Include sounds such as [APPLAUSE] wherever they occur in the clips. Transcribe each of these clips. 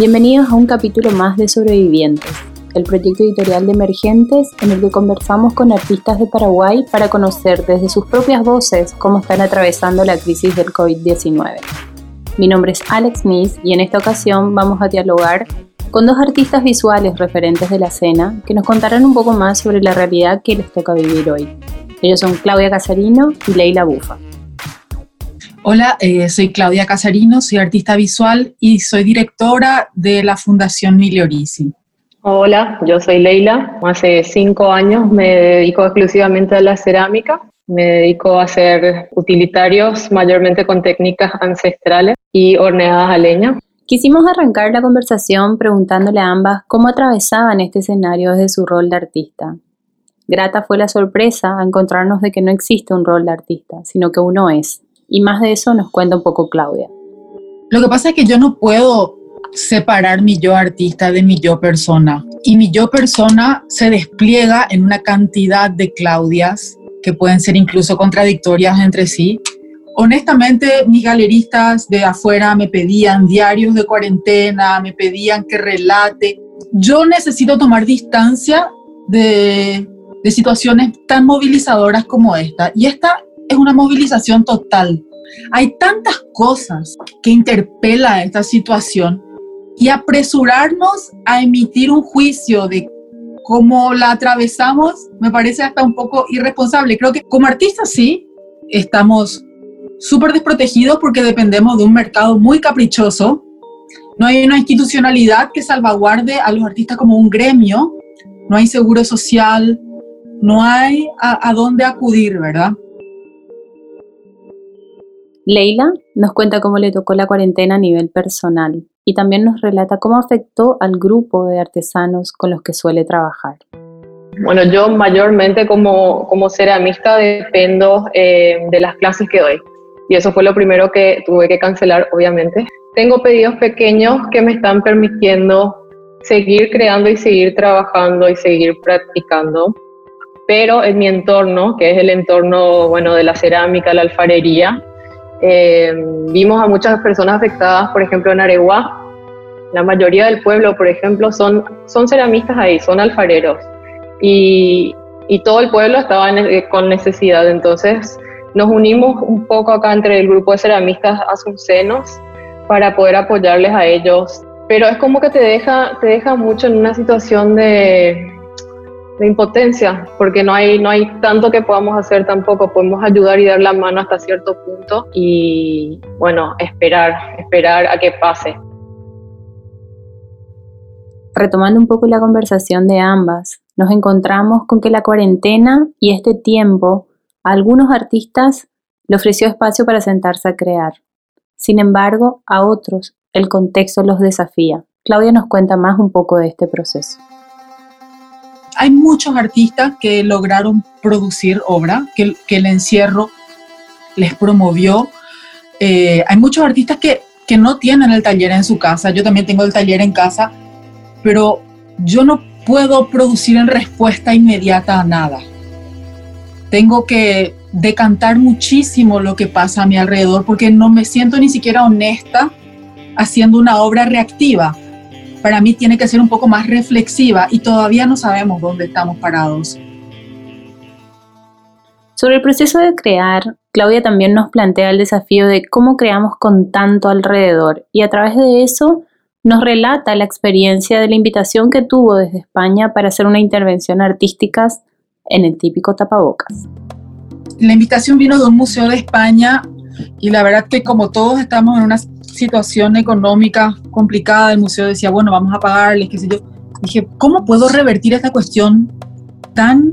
Bienvenidos a un capítulo más de Sobrevivientes, el proyecto editorial de Emergentes en el que conversamos con artistas de Paraguay para conocer desde sus propias voces cómo están atravesando la crisis del COVID-19. Mi nombre es Alex Nis y en esta ocasión vamos a dialogar con dos artistas visuales referentes de la escena que nos contarán un poco más sobre la realidad que les toca vivir hoy. Ellos son Claudia Casarino y Leila Bufa. Hola, eh, soy Claudia Casarino, soy artista visual y soy directora de la Fundación Miliorisi. Hola, yo soy Leila. Hace cinco años me dedico exclusivamente a la cerámica. Me dedico a hacer utilitarios mayormente con técnicas ancestrales y horneadas a leña. Quisimos arrancar la conversación preguntándole a ambas cómo atravesaban este escenario desde su rol de artista. Grata fue la sorpresa a encontrarnos de que no existe un rol de artista, sino que uno es. Y más de eso nos cuenta un poco Claudia. Lo que pasa es que yo no puedo separar mi yo artista de mi yo persona. Y mi yo persona se despliega en una cantidad de Claudias que pueden ser incluso contradictorias entre sí honestamente, mis galeristas de afuera me pedían diarios de cuarentena, me pedían que relate. Yo necesito tomar distancia de, de situaciones tan movilizadoras como esta. Y esta es una movilización total. Hay tantas cosas que interpela esta situación y apresurarnos a emitir un juicio de cómo la atravesamos me parece hasta un poco irresponsable. Creo que como artistas sí, estamos súper desprotegidos porque dependemos de un mercado muy caprichoso. No hay una institucionalidad que salvaguarde a los artistas como un gremio. No hay seguro social. No hay a, dónde acudir, ¿verdad? Leila nos cuenta cómo le tocó la cuarentena a nivel personal y también nos relata cómo afectó al grupo de artesanos con los que suele trabajar. Bueno, yo mayormente como, como ceramista dependo eh, de las clases que doy y eso fue lo primero que tuve que cancelar, obviamente. Tengo pedidos pequeños que me están permitiendo seguir creando y seguir trabajando y seguir practicando, pero en mi entorno, que es el entorno bueno, de la cerámica, la alfarería, eh, vimos a muchas personas afectadas, por ejemplo en Areguá, la mayoría del pueblo, por ejemplo, son, son ceramistas ahí, son alfareros, y, y todo el pueblo estaba con necesidad, entonces nos unimos un poco acá entre el grupo de ceramistas azucenos para poder apoyarles a ellos, pero es como que te deja, te deja mucho en una situación de, de impotencia, porque no hay, no hay tanto que podamos hacer tampoco, podemos ayudar y dar la mano hasta cierto punto y bueno, esperar, esperar a que pase. Retomando un poco la conversación de ambas, nos encontramos con que la cuarentena y este tiempo a algunos artistas le ofreció espacio para sentarse a crear. Sin embargo, a otros el contexto los desafía. Claudia nos cuenta más un poco de este proceso. Hay muchos artistas que lograron producir obra, que, el encierro les promovió. Eh, hay muchos artistas que, que no tienen el taller en su casa. Yo también tengo el taller en casa, pero yo no puedo producir en respuesta inmediata a nada tengo que decantar muchísimo lo que pasa a mi alrededor porque no me siento ni siquiera honesta haciendo una obra reactiva. Para mí tiene que ser un poco más reflexiva y todavía no sabemos dónde estamos parados. Sobre el proceso de crear, Claudia también nos plantea el desafío de cómo creamos con tanto alrededor y a través de eso nos relata la experiencia de la invitación que tuvo desde España para hacer una intervención artística en el típico tapabocas. La invitación vino de un museo de España y la verdad que como todos estamos en una situación económica complicada, el museo decía, bueno, vamos a pagarles, qué sé yo. Dije, ¿cómo puedo revertir esta cuestión tan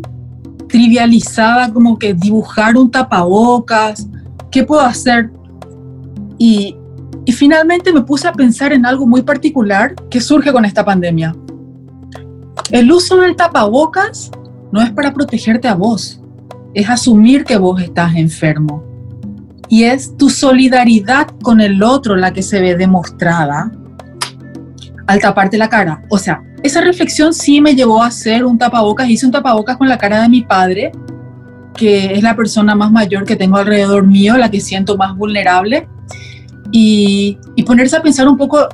trivializada como que dibujar un tapabocas? ¿Qué puedo hacer? Y, y finalmente me puse a pensar en algo muy particular que surge con esta pandemia. El uso del tapabocas no es para protegerte a vos, es asumir que vos estás enfermo. Y es tu solidaridad con el otro la que se ve demostrada al taparte la cara. O sea, esa reflexión sí me llevó a hacer un tapabocas. Hice un tapabocas con la cara de mi padre, que es la persona más mayor que tengo alrededor mío, la que siento más vulnerable. Y, y ponerse a pensar un poco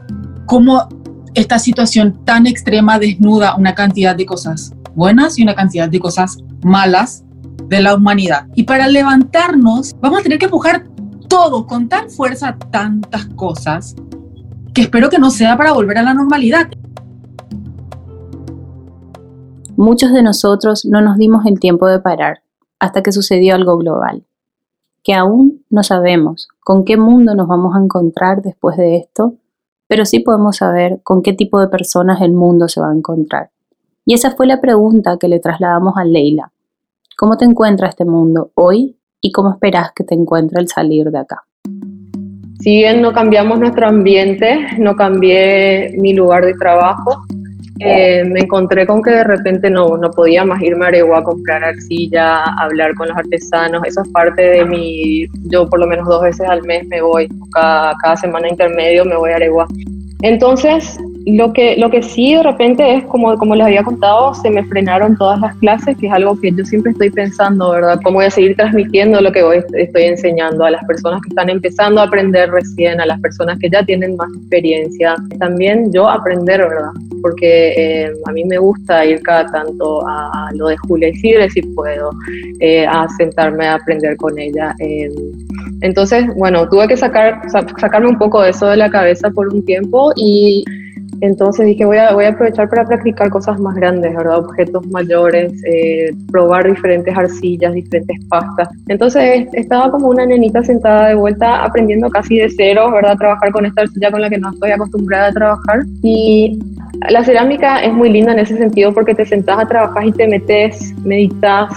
cómo esta situación tan extrema desnuda una cantidad de cosas buenas y una cantidad de cosas malas de la humanidad. Y para levantarnos vamos a tener que empujar todo con tan fuerza tantas cosas que espero que no sea para volver a la normalidad. Muchos de nosotros no nos dimos el tiempo de parar hasta que sucedió algo global, que aún no sabemos con qué mundo nos vamos a encontrar después de esto, pero sí podemos saber con qué tipo de personas el mundo se va a encontrar. Y esa fue la pregunta que le trasladamos a Leila. ¿Cómo te encuentra este mundo hoy y cómo esperas que te encuentre el salir de acá? Si bien no cambiamos nuestro ambiente, no cambié mi lugar de trabajo, eh, me encontré con que de repente no, no podía más irme a Aregua a comprar arcilla, hablar con los artesanos. Eso es parte de mi. Yo, por lo menos dos veces al mes, me voy, cada, cada semana intermedio me voy a Aregua. Entonces, lo que, lo que sí de repente es, como, como les había contado, se me frenaron todas las clases, que es algo que yo siempre estoy pensando, ¿verdad? ¿Cómo voy a seguir transmitiendo lo que hoy estoy enseñando a las personas que están empezando a aprender recién, a las personas que ya tienen más experiencia? También yo aprender, ¿verdad? Porque eh, a mí me gusta ir cada tanto a, lo de Julia Isidre, si puedo, eh, a sentarme a aprender con ella. Eh. entonces, bueno, tuve que sacar, sacarme un poco de eso de la cabeza por un tiempo y entonces dije, voy a, voy a aprovechar para practicar cosas más grandes, ¿verdad? Objetos mayores, eh, probar diferentes arcillas, diferentes pastas. Entonces estaba como una nenita sentada de vuelta aprendiendo casi de cero, ¿verdad? Trabajar con esta arcilla con la que no estoy acostumbrada a trabajar. Y la cerámica es muy linda en ese sentido porque te sentás a trabajar y te metes, meditas,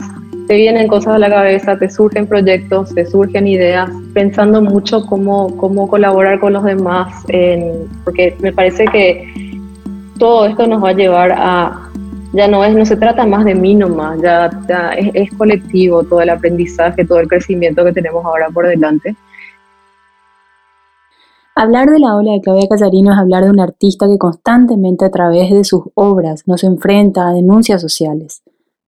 te vienen cosas a la cabeza, te surgen proyectos, te surgen ideas, pensando mucho cómo, cómo colaborar con los demás, porque me parece que todo esto nos va a llevar a, ya no es, no se trata más de mí nomás, ya, es colectivo todo el aprendizaje, todo el crecimiento que tenemos ahora por delante. Hablar de la ola de Claudia Casarino es hablar de un artista que constantemente a través de sus obras nos enfrenta a denuncias sociales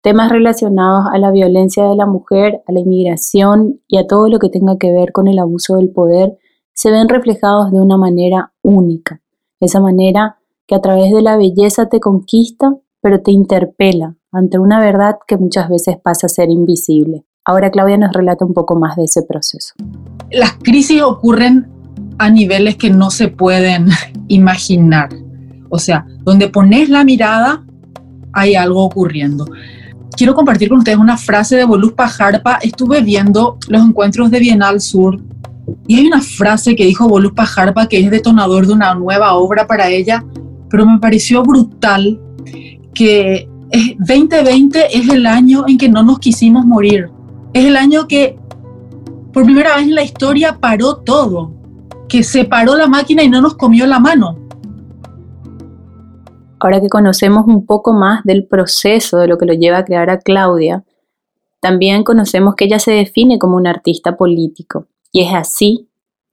temas relacionados a la violencia de la mujer, a la inmigración y a todo lo que tenga que ver con el abuso del poder, se ven reflejados de una manera única, esa manera que a través de la belleza te conquista, pero te interpela ante una verdad que muchas veces pasa a ser invisible. Ahora Claudia nos relata un poco más de ese proceso. Las crisis ocurren a niveles que no se pueden [LAUGHS] imaginar. O sea, donde pones la mirada, hay algo ocurriendo quiero compartir con ustedes una frase de Boluz Pajarpa. Estuve viendo los encuentros de Bienal Sur y hay una frase que dijo Boluz Pajarpa que es detonador de una nueva obra para ella, pero me pareció brutal que 2020 es el año en que no nos quisimos morir. Es el año que por primera vez en la historia paró todo, que se paró la máquina y no nos comió la mano. Ahora que conocemos un poco más del proceso de lo que lo lleva a crear a Claudia, también conocemos que ella se define como un artista político. Y es así,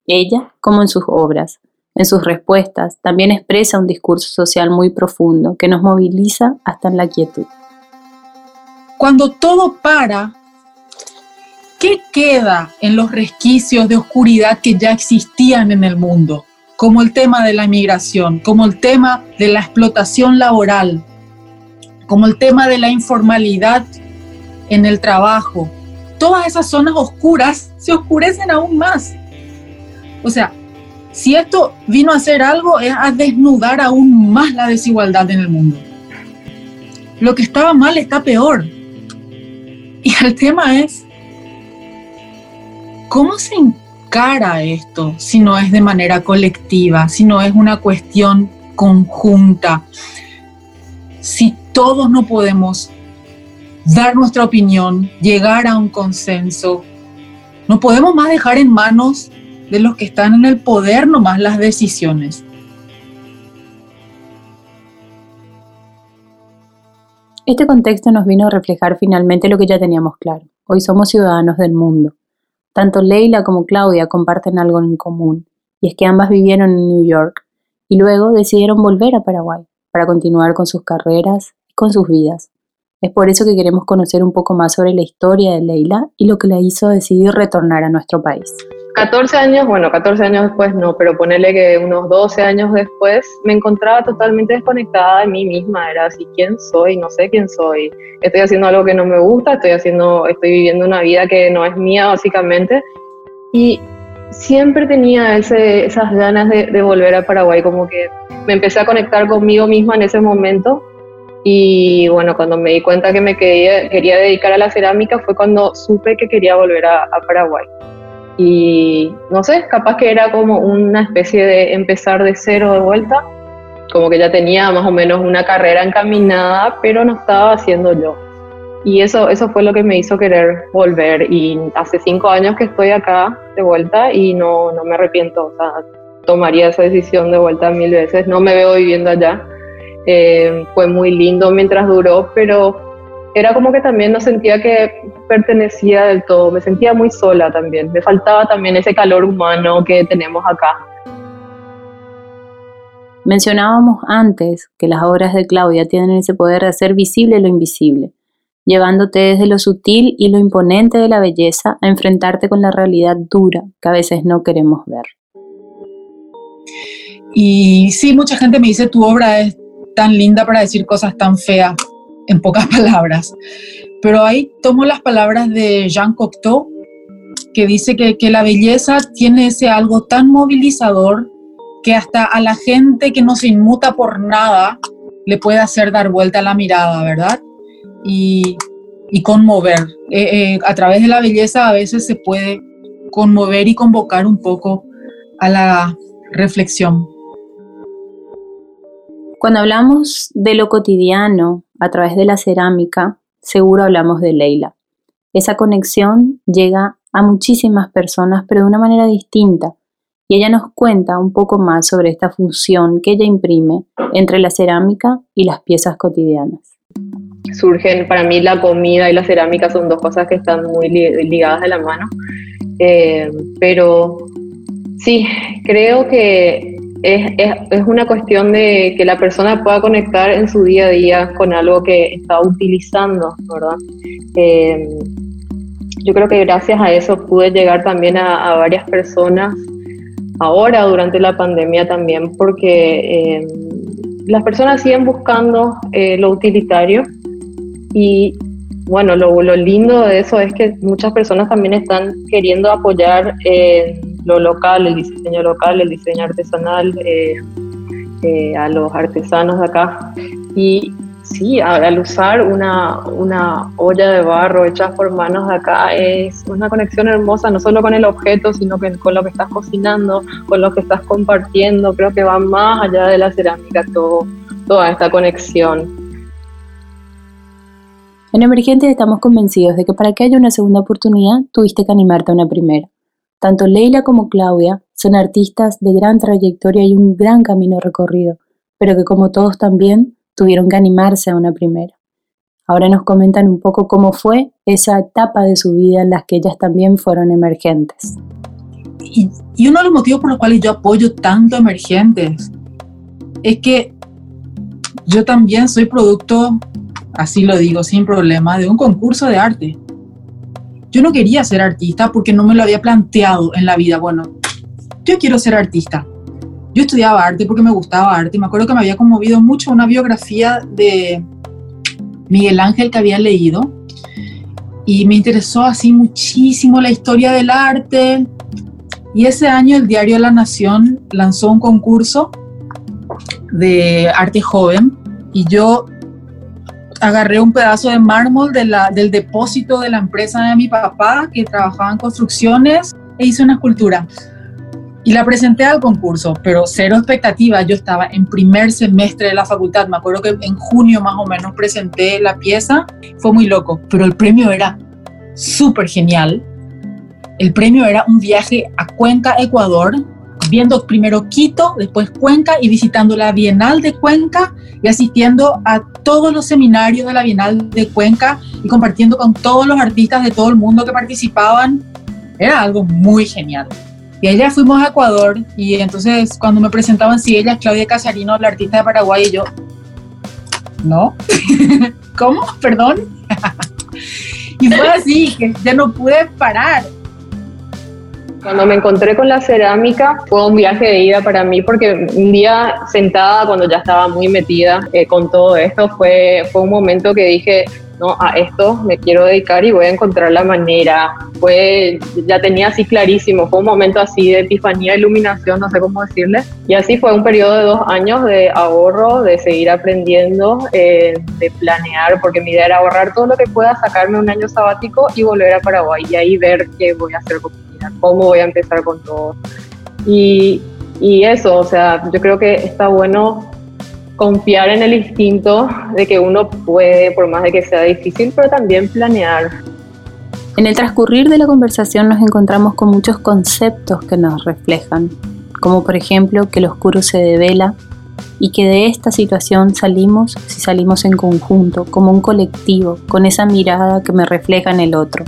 ella, como en sus obras. En sus respuestas también expresa un discurso social muy profundo que nos moviliza hasta en la quietud. Cuando todo para, ¿qué queda en los resquicios de oscuridad que ya existían en el mundo? Como el tema de la migración, como el tema de la explotación laboral, como el tema de la informalidad en el trabajo. Todas esas zonas oscuras se oscurecen aún más. O sea, si esto vino a hacer algo es a desnudar aún más la desigualdad en el mundo. Lo que estaba mal está peor. Y el tema es, ¿cómo se cara esto si no es de manera colectiva, si no es una cuestión conjunta, si todos no podemos dar nuestra opinión, llegar a un consenso, no podemos más dejar en manos de los que están en el poder nomás las decisiones. Este contexto nos vino a reflejar finalmente lo que ya teníamos claro. Hoy somos ciudadanos del mundo tanto Leila como Claudia comparten algo en común, y es que ambas vivieron en New York y luego decidieron volver a Paraguay para continuar con sus carreras y con sus vidas. Es por eso que queremos conocer un poco más sobre la historia de Leila y lo que la hizo decidir retornar a nuestro país. 14 años, bueno, 14 años después no, pero ponerle que unos 12 años después me encontraba totalmente desconectada de mí misma. Era así, ¿quién soy? No sé quién soy. Estoy haciendo algo que no me gusta, estoy haciendo, estoy viviendo una vida que no es mía, básicamente. Y siempre tenía ese, esas ganas de, de volver a Paraguay, como que me empecé a conectar conmigo misma en ese momento y bueno, cuando me di cuenta que me quería, quería dedicar a la cerámica fue cuando supe que quería volver a, Paraguay. Y no sé, capaz que era como una especie de empezar de cero de vuelta, como que ya tenía más o menos una carrera encaminada, pero no estaba haciendo yo. Y eso, eso fue lo que me hizo querer volver. Y hace cinco años que estoy acá de vuelta y no, no me arrepiento. O sea, tomaría esa decisión de vuelta mil veces. No me veo viviendo allá eh, fue muy lindo mientras duró, pero era como que también no sentía que pertenecía del todo, me sentía muy sola también, me faltaba también ese calor humano que tenemos acá. Mencionábamos antes que las obras de Claudia tienen ese poder de hacer visible lo invisible, llevándote desde lo sutil y lo imponente de la belleza a enfrentarte con la realidad dura que a veces no queremos ver. Y sí, mucha gente me dice tu obra es tan linda para decir cosas tan feas en pocas [LAUGHS] palabras. Pero ahí tomo las palabras de Jean Cocteau, que dice que, que la belleza tiene ese algo tan movilizador que hasta a la gente que no se inmuta por nada le puede hacer dar vuelta la mirada, ¿verdad? Y, y conmover. Eh, eh, a través de la belleza a veces se puede conmover y convocar un poco a la reflexión. Cuando hablamos de lo cotidiano a través de la cerámica, seguro hablamos de Leila. Esa conexión llega a muchísimas personas, pero de una manera distinta. Y ella nos cuenta un poco más sobre esta función que ella imprime entre la cerámica y las piezas cotidianas. Surgen, para mí la comida y la cerámica son dos cosas que están muy ligadas de la mano. Eh, pero sí, creo que es, es, una cuestión de que la persona pueda conectar en su día a día con algo que está utilizando, ¿verdad? Eh, yo creo que gracias a eso pude llegar también a, varias personas ahora durante la pandemia también, porque eh, las personas siguen buscando eh, lo utilitario y bueno, lo, lo, lindo de eso es que muchas personas también están queriendo apoyar lo local, el diseño local, el diseño artesanal, eh, eh, a los artesanos de acá. Y sí, al usar una, una olla de barro hecha por manos de acá es una conexión hermosa, no solo con el objeto, sino con lo que estás cocinando, con lo que estás compartiendo. Creo que va más allá de la cerámica todo, toda esta conexión. En Emergentes estamos convencidos de que para que haya una segunda oportunidad tuviste que animarte a una primera. Tanto Leila como Claudia son artistas de gran trayectoria y un gran camino recorrido, pero que como todos también tuvieron que animarse a una primera. Ahora nos comentan un poco cómo fue esa etapa de su vida en las que ellas también fueron emergentes. Y, uno de los motivos por los cuales yo apoyo tanto a emergentes es que yo también soy producto, así lo digo sin problema, de un concurso de arte. Yo no quería ser artista porque no me lo había planteado en la vida. Bueno, yo quiero ser artista. Yo estudiaba arte porque me gustaba arte. Me acuerdo que me había conmovido mucho una biografía de Miguel Ángel que había leído y me interesó así muchísimo la historia del arte. Y ese año el diario La Nación lanzó un concurso de arte joven y yo agarré un pedazo de mármol del depósito de la empresa de mi papá que trabajaba en construcciones e hice una escultura. Y la presenté al concurso, pero cero expectativa. Yo estaba en primer semestre de la facultad. Me acuerdo que en junio más o menos presenté la pieza. Fue muy loco, pero el premio era súper genial. El premio era un viaje a Cuenca, Ecuador, viendo primero Quito, después Cuenca y visitando la Bienal de Cuenca y asistiendo a todos los seminarios de la Bienal de Cuenca y compartiendo con todos los artistas de todo el mundo que participaban. Era algo muy genial. Y allá fuimos a Ecuador y entonces cuando me presentaban, si ella es Claudia Casarino, la artista de Paraguay, y yo, ¿no? [LAUGHS] ¿Cómo? Perdón. [LAUGHS] y fue así, que ya no pude parar Cuando me encontré con la cerámica fue un viaje de ida para mí porque un día sentada cuando ya estaba muy metida eh, con todo esto fue, fue un momento que dije, no, a esto me quiero dedicar y voy a encontrar la manera. Fue, ya tenía así clarísimo, fue un momento así de epifanía, iluminación, no sé cómo decirle. Y así fue un periodo de dos años de ahorro, de seguir aprendiendo, eh, de planear, porque mi idea era ahorrar todo lo que pueda, sacarme un año sabático y volver a Paraguay y ahí ver qué voy a hacer con cómo voy a empezar con todo. Y, y eso, o sea, yo creo que está bueno confiar en el instinto de que uno puede, por más de que sea difícil, pero también planear. En el transcurrir de la conversación nos encontramos con muchos conceptos que nos reflejan, como por ejemplo que el oscuro se devela y que de esta situación salimos si salimos en conjunto, como un colectivo, con esa mirada que me refleja en el otro,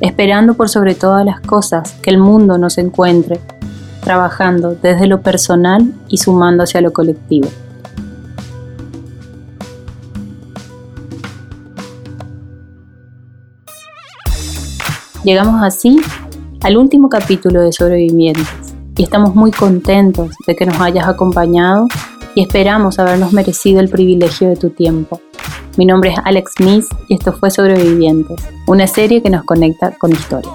esperando por sobre todas las cosas que el mundo nos encuentre, trabajando desde lo personal y sumándose a lo colectivo. Llegamos así al último capítulo de Sobrevivientes y estamos muy contentos de que nos hayas acompañado y esperamos habernos merecido el privilegio de tu tiempo. Mi nombre es Alex Miss y esto fue Sobrevivientes, una serie que nos conecta con historias.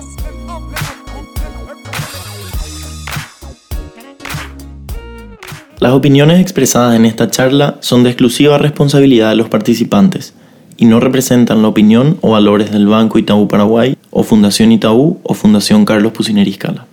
Las opiniones expresadas en esta charla son de exclusiva responsabilidad de los participantes y no representan la opinión o valores del Banco Itaú Paraguay o Fundación Itaú o Fundación Carlos Pusineri Scala.